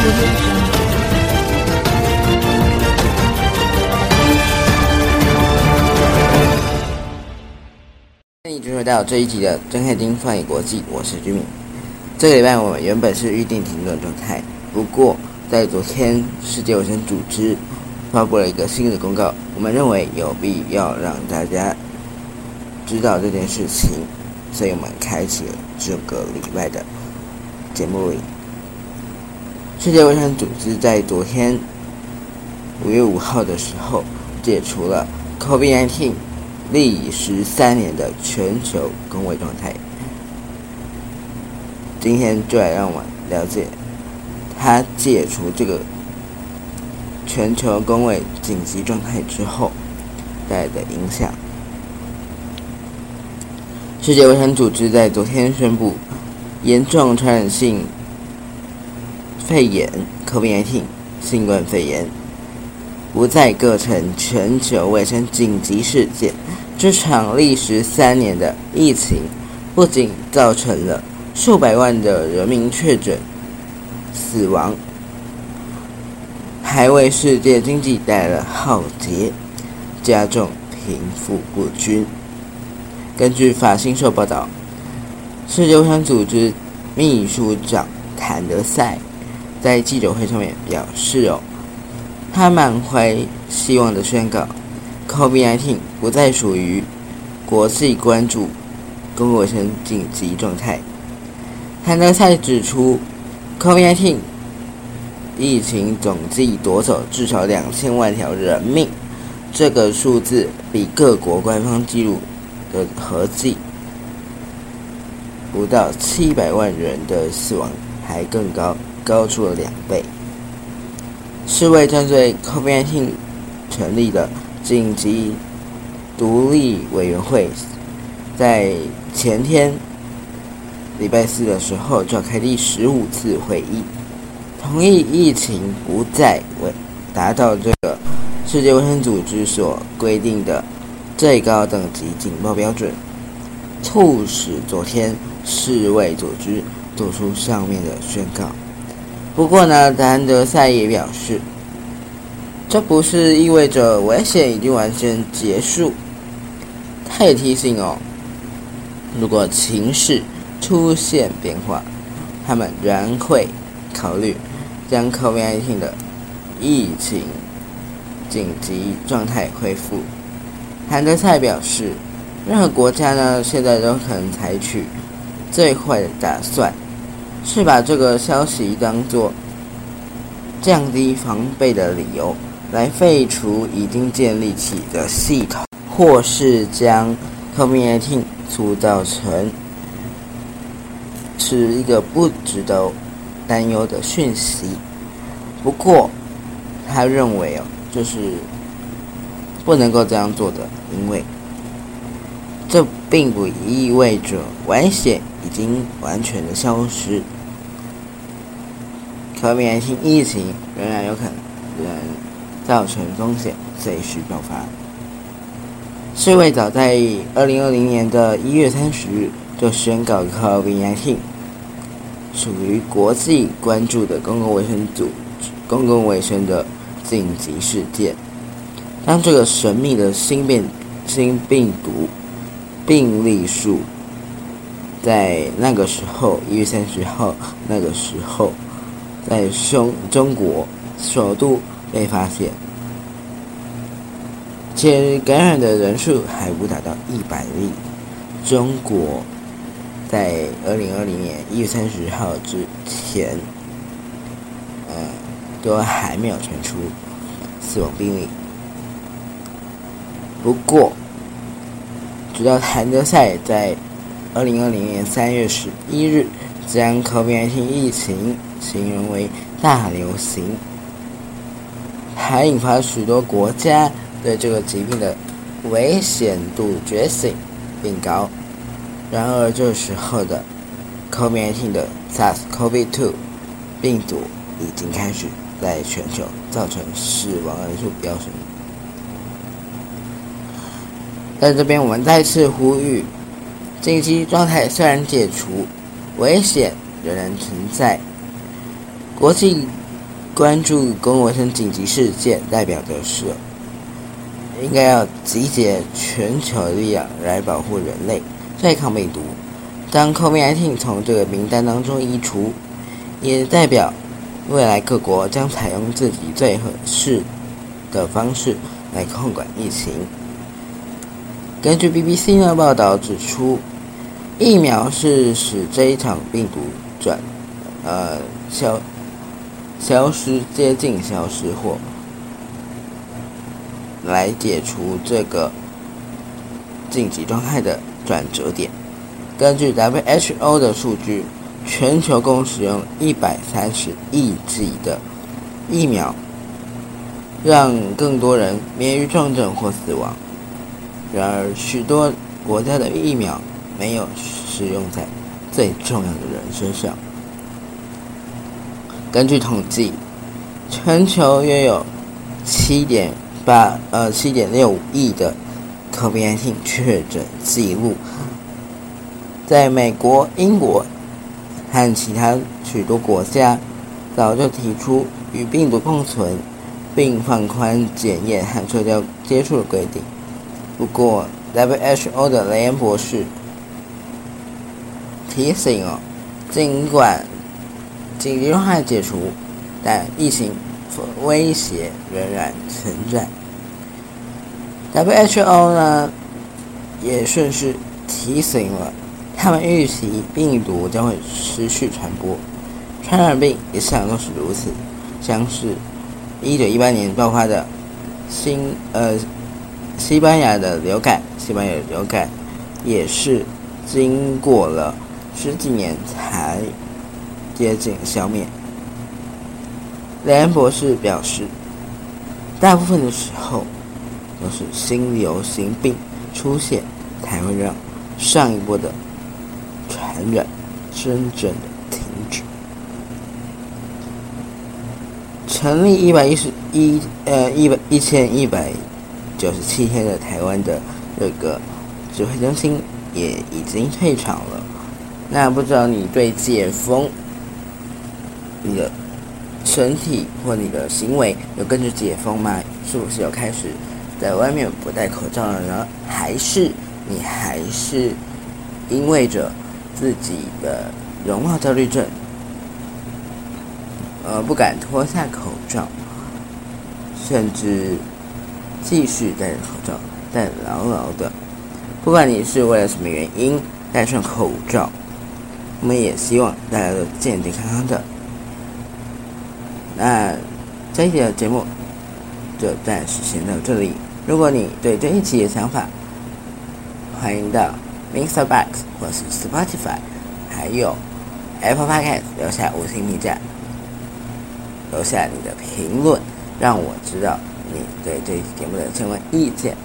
欢迎进入到这一集的《睁开睛放眼国际》，我是居民。这个礼拜我们原本是预定停顿状态，不过在昨天，世界卫生组织发布了一个新的公告，我们认为有必要让大家知道这件事情，所以我们开启了这个礼拜的节目。世界卫生组织在昨天五月五号的时候解除了 COVID-19 历时三年的全球工位状态。今天就来让我了解它解除这个全球工位紧急状态之后带来的影响。世界卫生组织在昨天宣布，严重传染性肺炎 （COVID-19） 新冠肺炎不再构成全球卫生紧急事件。这场历时三年的疫情，不仅造成了数百万的人民确诊、死亡，还为世界经济带来了浩劫，加重贫富不均。根据法新社报道，世界卫生组织秘书长谭德赛在记者会上面表示：“哦，他满怀希望的宣告，COVID-19 不再属于国际关注公共卫生紧急状态。”谭德赛指出，COVID-19 疫情总计夺走至少两千万条人命，这个数字比各国官方记录。的合计不到七百万人的死亡还更高，高出了两倍。世卫针对可变性成立的紧急独立委员会，在前天礼拜四的时候召开第十五次会议，同意疫情不再为达到这个世界卫生组织所规定的。最高等级警报标准，促使昨天世卫组织做出上面的宣告。不过呢，谭德赛也表示，这不是意味着危险已经完全结束。他也提醒哦，如果情势出现变化，他们仍会考虑将 COVID-19 的疫情紧急状态恢复。谭德赛表示，任何国家呢，现在都可能采取最坏的打算，是把这个消息当作降低防备的理由，来废除已经建立起的系统，或是将 COVID-19 塑造成是一个不值得担忧的讯息。不过，他认为哦，就是。不能够这样做的，因为这并不意味着危险已经完全的消失。可免性疫情仍然有可能造成风险，随时爆发。世卫早在二零二零年的一月三十日就宣告 COVID-19 属于国际关注的公共卫生组公共卫生的紧急事件。当这个神秘的新变新病毒病例数在那个时候一月三十号那个时候在中中国首度被发现，且感染的人数还不达到一百例。中国在二零二零年一月三十号之前，呃，都还没有传出死亡病例。不过，直到谭德赛在二零二零年三月十一日将 COVID-19 疫情形容为大流行，还引发许多国家对这个疾病的危险度觉醒并高。然而，这时候的 COVID-19 的 SARS-CoV-2 病毒已经开始在全球造成死亡人数飙升。在这边，我们再次呼吁：紧急状态虽然解除，危险仍然存在。国际关注公共卫生紧急事件，代表的是应该要集结全球力量来保护人类对抗病毒。当 COVID-19 从这个名单当中移除，也代表未来各国将采用自己最合适的方式来控管疫情。根据 BBC 的报道指出，疫苗是使这一场病毒转呃消消失、接近消失或来解除这个紧急状态的转折点。根据 WHO 的数据，全球共使用一百三十亿剂的疫苗，让更多人免于重症或死亡。然而，许多国家的疫苗没有使用在最重要的人身上。根据统计，全球约有七点八呃七点六五亿的 COVID-19 确诊记录。在美国、英国和其他许多国家，早就提出与病毒共存，并放宽检验和社交接触的规定。不过，WHO 的雷恩博士提醒哦，尽管紧急状态解除，但疫情威胁仍然存在。WHO 呢，也顺势提醒了，他们预期病毒将会持续传播，传染病也向都是如此，像是1918年爆发的新呃。西班牙的流感，西班牙流感也是经过了十几年才接近消灭。雷恩博士表示，大部分的时候都是新流行病出现才会让上一波的传染真正的停止。成立一百一十一呃一百一千一百。九十七天的台湾的这个指挥中心也已经退场了。那不知道你对解封，你的身体或你的行为有跟着解封吗？是不是有开始在外面不戴口罩了呢？还是你还是因为着自己的容貌焦虑症，呃，不敢脱下口罩，甚至？继续戴着口罩，戴牢牢的。不管你是为了什么原因戴上口罩，我们也希望大家都健健康康的。那这一期的节目就暂时先到这里。如果你对这一期的想法，欢迎到 Mr. Box 或是 Spotify，还有 Apple Podcast 留下五星评价，留下你的评论，让我知道。你对这一节目的相关意见，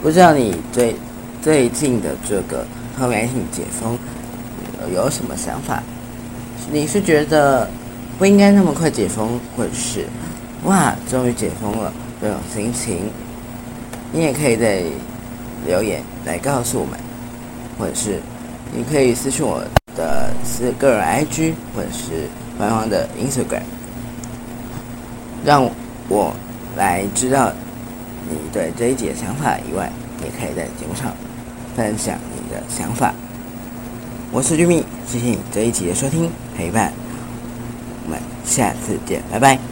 不知道你对最近的这个后面性解封有什么想法？你是觉得不应该那么快解封，或者是哇，终于解封了这种心情？你也可以在留言来告诉我们，或者是你可以私信我的私个人 IG，或者是官方的 Instagram。让我来知道你对这一集的想法以外，也可以在节目上分享你的想法。我是君密，谢谢你这一集的收听陪伴，我们下次见，拜拜。